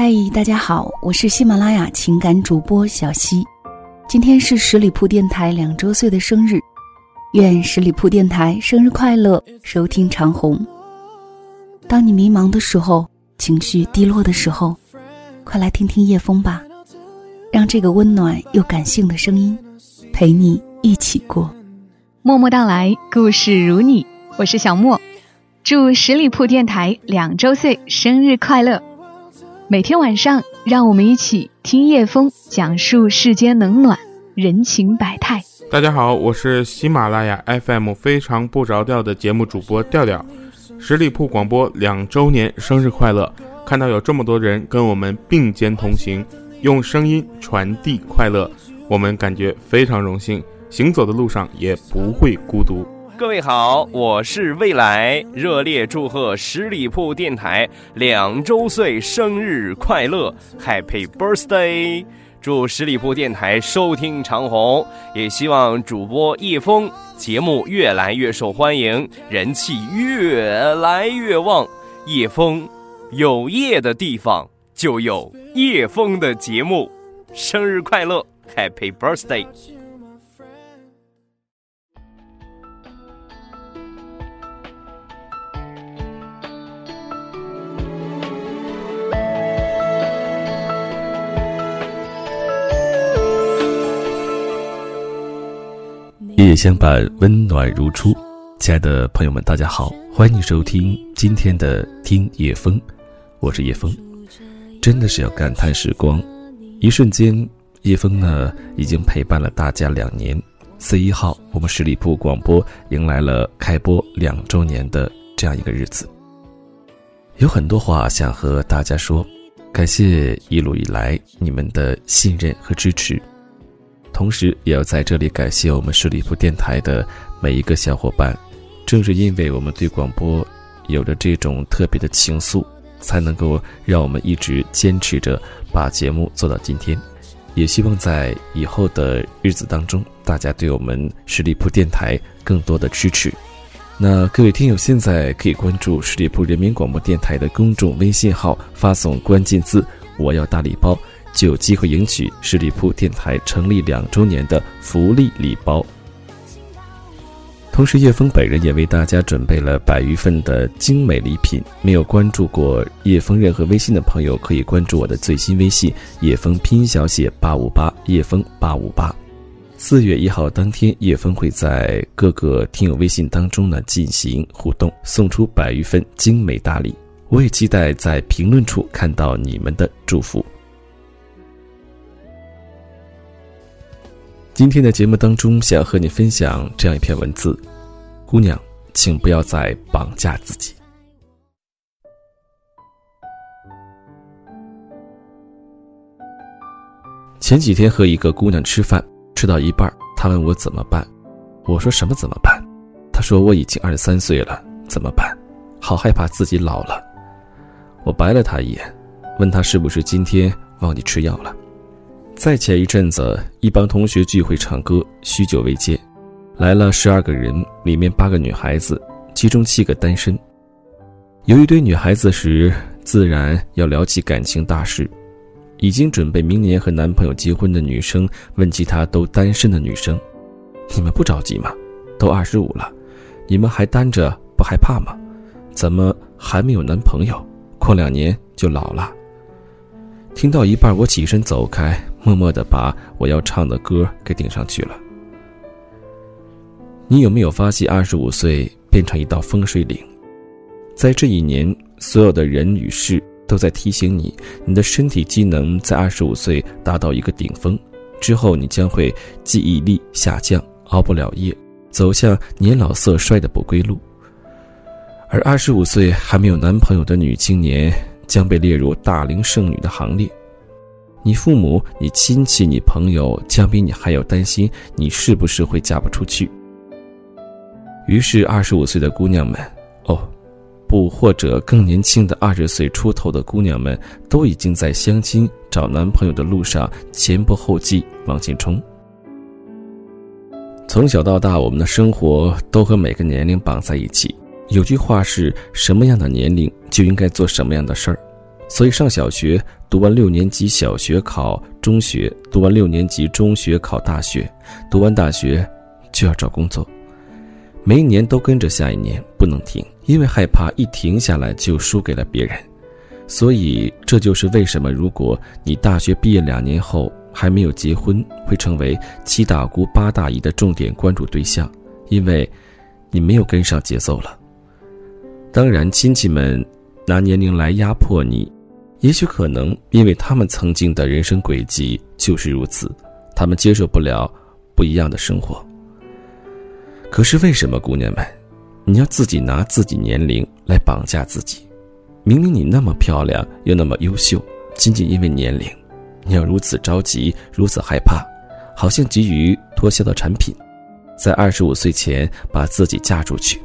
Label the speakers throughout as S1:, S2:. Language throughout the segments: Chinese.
S1: 嗨，大家好，我是喜马拉雅情感主播小溪。今天是十里铺电台两周岁的生日，愿十里铺电台生日快乐！收听长虹。当你迷茫的时候，情绪低落的时候，快来听听叶枫吧，让这个温暖又感性的声音陪你一起过。
S2: 默默到来，故事如你，我是小莫。祝十里铺电台两周岁生日快乐！每天晚上，让我们一起听叶枫讲述世间冷暖人情百态。
S3: 大家好，我是喜马拉雅 FM 非常不着调的节目主播调调。十里铺广播两周年生日快乐！看到有这么多人跟我们并肩同行，用声音传递快乐，我们感觉非常荣幸。行走的路上也不会孤独。
S4: 各位好，我是未来，热烈祝贺十里铺电台两周岁生日快乐，Happy Birthday！祝十里铺电台收听长虹，也希望主播叶枫节目越来越受欢迎，人气越来越旺。叶枫有叶的地方就有叶枫的节目，生日快乐，Happy Birthday！
S5: 相伴，温暖如初。亲爱的朋友们，大家好，欢迎收听今天的听叶风，我是叶风。真的是要感叹时光，一瞬间，叶风呢已经陪伴了大家两年。四一号，我们十里铺广播迎来了开播两周年的这样一个日子。有很多话想和大家说，感谢一路以来你们的信任和支持。同时，也要在这里感谢我们十里铺电台的每一个小伙伴。正是因为我们对广播有着这种特别的情愫，才能够让我们一直坚持着把节目做到今天。也希望在以后的日子当中，大家对我们十里铺电台更多的支持。那各位听友，现在可以关注十里铺人民广播电台的公众微信号，发送关键字“我要大礼包”。就有机会赢取十里铺电台成立两周年的福利礼包。同时，叶枫本人也为大家准备了百余份的精美礼品。没有关注过叶枫任何微信的朋友，可以关注我的最新微信“叶枫拼音小写八五八叶枫八五八”。四月一号当天，叶枫会在各个听友微信当中呢进行互动，送出百余份精美大礼。我也期待在评论处看到你们的祝福。今天的节目当中，想和你分享这样一篇文字：姑娘，请不要再绑架自己。前几天和一个姑娘吃饭，吃到一半，她问我怎么办，我说什么怎么办？她说我已经二十三岁了，怎么办？好害怕自己老了。我白了她一眼，问她是不是今天忘记吃药了。再前一阵子，一帮同学聚会唱歌，许久未见，来了十二个人，里面八个女孩子，其中七个单身。有一堆女孩子时，自然要聊起感情大事。已经准备明年和男朋友结婚的女生问其他都单身的女生：“你们不着急吗？都二十五了，你们还单着不害怕吗？怎么还没有男朋友？过两年就老了。”听到一半，我起身走开，默默的把我要唱的歌给顶上去了。你有没有发现，二十五岁变成一道风水岭？在这一年，所有的人与事都在提醒你，你的身体机能在二十五岁达到一个顶峰，之后你将会记忆力下降，熬不了夜，走向年老色衰的不归路。而二十五岁还没有男朋友的女青年。将被列入大龄剩女的行列，你父母、你亲戚、你朋友将比你还要担心你是不是会嫁不出去。于是，二十五岁的姑娘们，哦，不，或者更年轻的二十岁出头的姑娘们，都已经在相亲找男朋友的路上前仆后继往前冲。从小到大，我们的生活都和每个年龄绑在一起。有句话是什么样的年龄就应该做什么样的事儿，所以上小学读完六年级小学考中学，读完六年级中学考大学，读完大学就要找工作，每一年都跟着下一年不能停，因为害怕一停下来就输给了别人。所以这就是为什么如果你大学毕业两年后还没有结婚，会成为七大姑八大姨的重点关注对象，因为你没有跟上节奏了。当然，亲戚们拿年龄来压迫你。也许可能，因为他们曾经的人生轨迹就是如此，他们接受不了不一样的生活。可是为什么，姑娘们，你要自己拿自己年龄来绑架自己？明明你那么漂亮又那么优秀，仅仅因为年龄，你要如此着急，如此害怕，好像急于脱销的产品，在二十五岁前把自己嫁出去，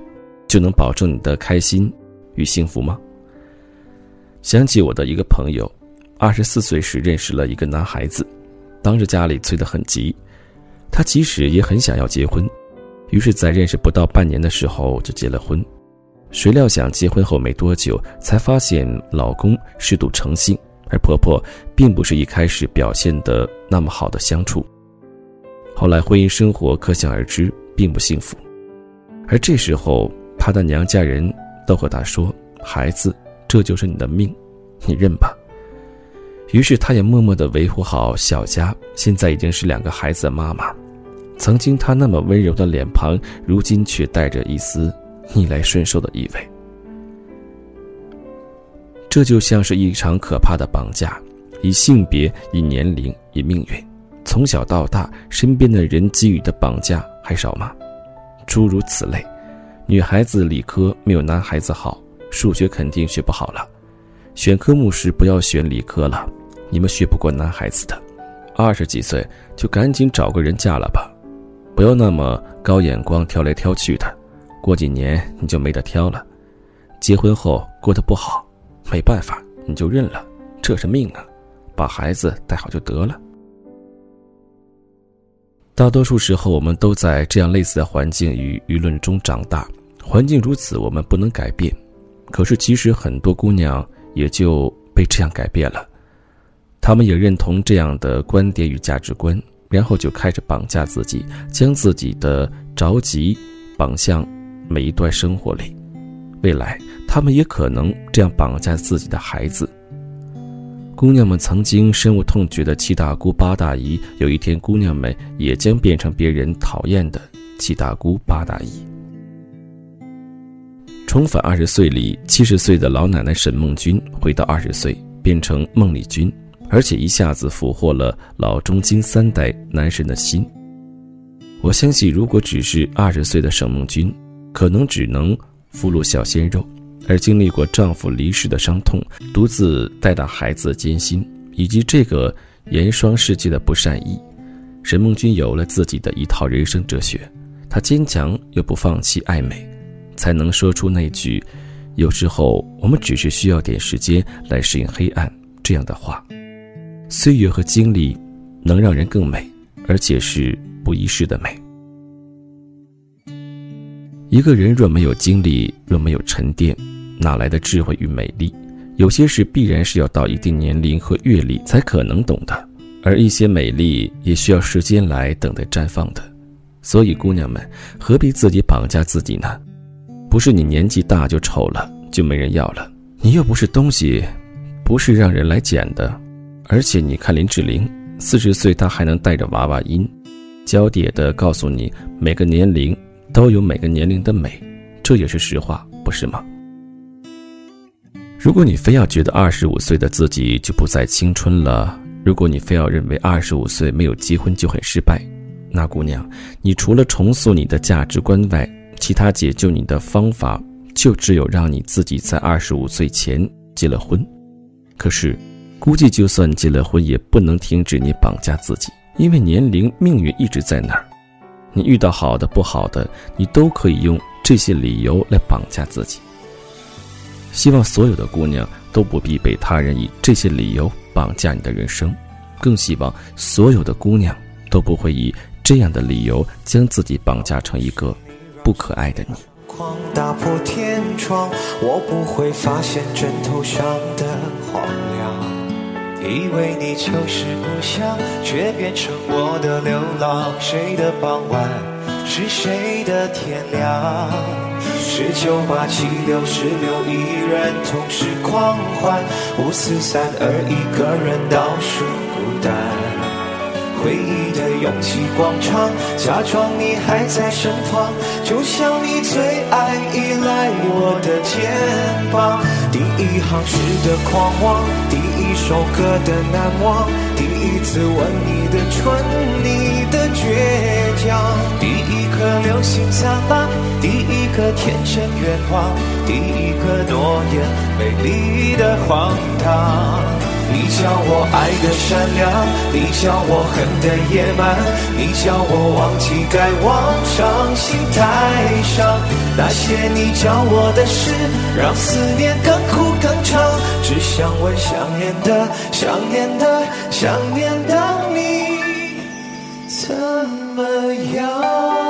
S5: 就能保证你的开心与幸福吗？想起我的一个朋友，二十四岁时认识了一个男孩子，当时家里催得很急，他其实也很想要结婚，于是，在认识不到半年的时候就结了婚。谁料想结婚后没多久，才发现老公嗜赌成性，而婆婆并不是一开始表现的那么好的相处。后来婚姻生活可想而知，并不幸福。而这时候，她的娘家人都和她说：“孩子。”这就是你的命，你认吧。于是，她也默默的维护好小家。现在已经是两个孩子的妈妈，曾经她那么温柔的脸庞，如今却带着一丝逆来顺受的意味。这就像是一场可怕的绑架，以性别、以年龄、以命运。从小到大，身边的人给予的绑架还少吗？诸如此类。女孩子理科没有男孩子好。数学肯定学不好了，选科目时不要选理科了，你们学不过男孩子的。二十几岁就赶紧找个人嫁了吧，不要那么高眼光挑来挑去的，过几年你就没得挑了。结婚后过得不好，没办法你就认了，这是命啊，把孩子带好就得了。大多数时候我们都在这样类似的环境与舆论中长大，环境如此，我们不能改变。可是，其实很多姑娘也就被这样改变了，她们也认同这样的观点与价值观，然后就开始绑架自己，将自己的着急绑向每一段生活里。未来，她们也可能这样绑架自己的孩子。姑娘们曾经深恶痛绝的七大姑八大姨，有一天，姑娘们也将变成别人讨厌的七大姑八大姨。重返二十岁里，七十岁的老奶奶沈梦君回到二十岁，变成孟丽君，而且一下子俘获了老中金三代男神的心。我相信，如果只是二十岁的沈梦君，可能只能俘虏小鲜肉，而经历过丈夫离世的伤痛，独自带大孩子的艰辛，以及这个严霜世界的不善意，沈梦君有了自己的一套人生哲学。她坚强又不放弃爱美。才能说出那句“有时候我们只是需要点时间来适应黑暗”这样的话。岁月和经历能让人更美，而且是不一世的美。一个人若没有经历，若没有沉淀，哪来的智慧与美丽？有些事必然是要到一定年龄和阅历才可能懂的，而一些美丽也需要时间来等待绽放的。所以，姑娘们何必自己绑架自己呢？不是你年纪大就丑了，就没人要了。你又不是东西，不是让人来捡的。而且你看林志玲，四十岁她还能带着娃娃音，娇嗲的告诉你每个年龄都有每个年龄的美，这也是实话，不是吗？如果你非要觉得二十五岁的自己就不再青春了，如果你非要认为二十五岁没有结婚就很失败，那姑娘，你除了重塑你的价值观外，其他解救你的方法，就只有让你自己在二十五岁前结了婚。可是，估计就算结了婚，也不能停止你绑架自己，因为年龄、命运一直在那儿。你遇到好的、不好的，你都可以用这些理由来绑架自己。希望所有的姑娘都不必被他人以这些理由绑架你的人生，更希望所有的姑娘都不会以这样的理由将自己绑架成一个。不可爱的你
S6: 打破天窗我不会发现枕头上的荒凉。以为你就是故乡，却变成我的流浪。谁的傍晚是谁的天亮？十九八七六十六，一人同时狂欢。五四三二，一个人倒数孤单。回忆的拥挤广场，假装你还在身旁，就像你最爱依赖我的肩膀。第一行诗的狂妄，第一首歌的难忘，第一次吻你的唇，你的倔强，第一颗流星散漫，第一个天真愿望，第一个诺言，美丽的荒唐。你教我爱的善良，你教我恨的野蛮，你教我忘记该往伤心台上。那些你教我的事，让思念更苦更长。只想问想念的、想念的、想念的你，怎么样？